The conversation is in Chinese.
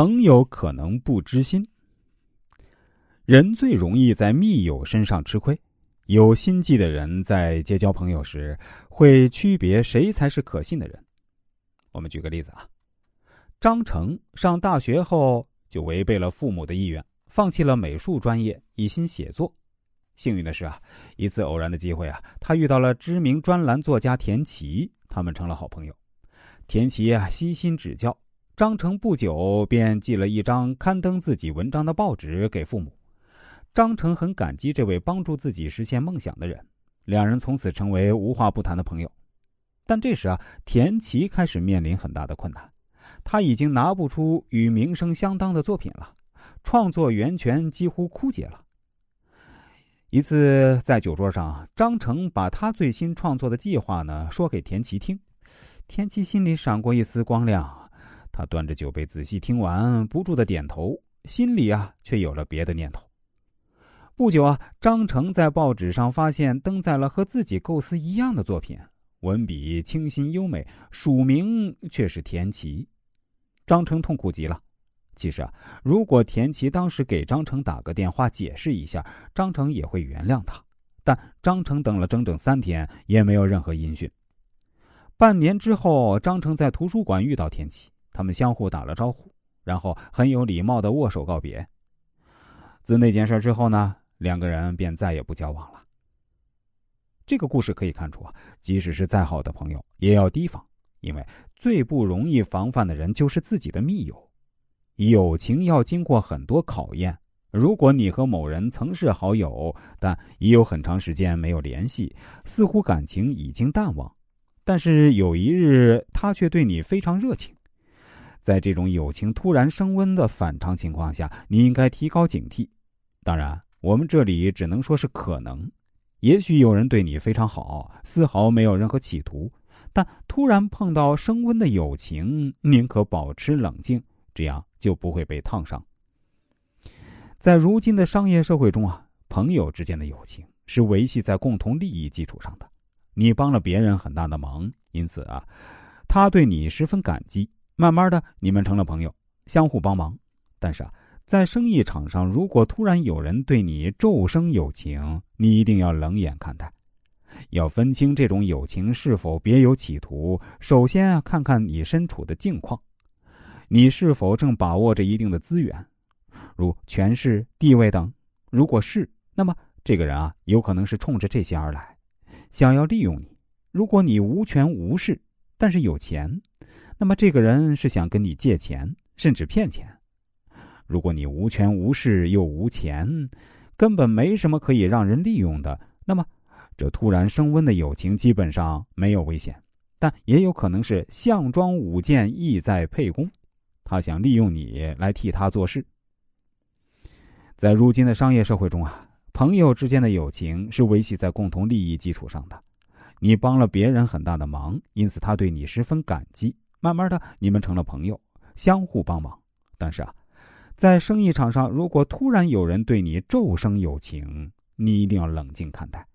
朋友可能不知心。人最容易在密友身上吃亏。有心计的人在结交朋友时，会区别谁才是可信的人。我们举个例子啊，张成上大学后就违背了父母的意愿，放弃了美术专业，一心写作。幸运的是啊，一次偶然的机会啊，他遇到了知名专栏作家田奇，他们成了好朋友。田奇啊，悉心指教张成，不久便寄了一张刊登自己文章的报纸给父母。张成很感激这位帮助自己实现梦想的人，两人从此成为无话不谈的朋友。但这时啊，田奇开始面临很大的困难，他已经拿不出与名声相当的作品了，创作源泉几乎枯竭了。一次在酒桌上，张成把他最新创作的计划呢说给田奇听，田奇心里闪过一丝光亮，他端着酒杯仔细听完，不住的点头，心里啊却有了别的念头。不久啊，张成在报纸上发现登载了和自己构思一样的作品，文笔清新优美，署名却是田奇。张成痛苦极了。其实啊，如果田奇当时给张成打个电话解释一下，张成也会原谅他。但张成等了整整三天，也没有任何音讯。半年之后，张成在图书馆遇到田奇，他们相互打了招呼，然后很有礼貌的握手告别。自那件事之后呢？两个人便再也不交往了。这个故事可以看出啊，即使是再好的朋友，也要提防，因为最不容易防范的人就是自己的密友。友情要经过很多考验。如果你和某人曾是好友，但已有很长时间没有联系，似乎感情已经淡忘，但是有一日他却对你非常热情，在这种友情突然升温的反常情况下，你应该提高警惕。当然。我们这里只能说是可能，也许有人对你非常好，丝毫没有任何企图，但突然碰到升温的友情，宁可保持冷静，这样就不会被烫伤。在如今的商业社会中啊，朋友之间的友情是维系在共同利益基础上的。你帮了别人很大的忙，因此啊，他对你十分感激，慢慢的你们成了朋友，相互帮忙。但是啊。在生意场上，如果突然有人对你骤生友情，你一定要冷眼看待，要分清这种友情是否别有企图。首先啊，看看你身处的境况，你是否正把握着一定的资源，如权势、地位等。如果是，那么这个人啊，有可能是冲着这些而来，想要利用你。如果你无权无势，但是有钱，那么这个人是想跟你借钱，甚至骗钱。如果你无权无势又无钱，根本没什么可以让人利用的，那么这突然升温的友情基本上没有危险，但也有可能是项庄舞剑，意在沛公，他想利用你来替他做事。在如今的商业社会中啊，朋友之间的友情是维系在共同利益基础上的，你帮了别人很大的忙，因此他对你十分感激，慢慢的你们成了朋友，相互帮忙。但是啊。在生意场上，如果突然有人对你骤生友情，你一定要冷静看待。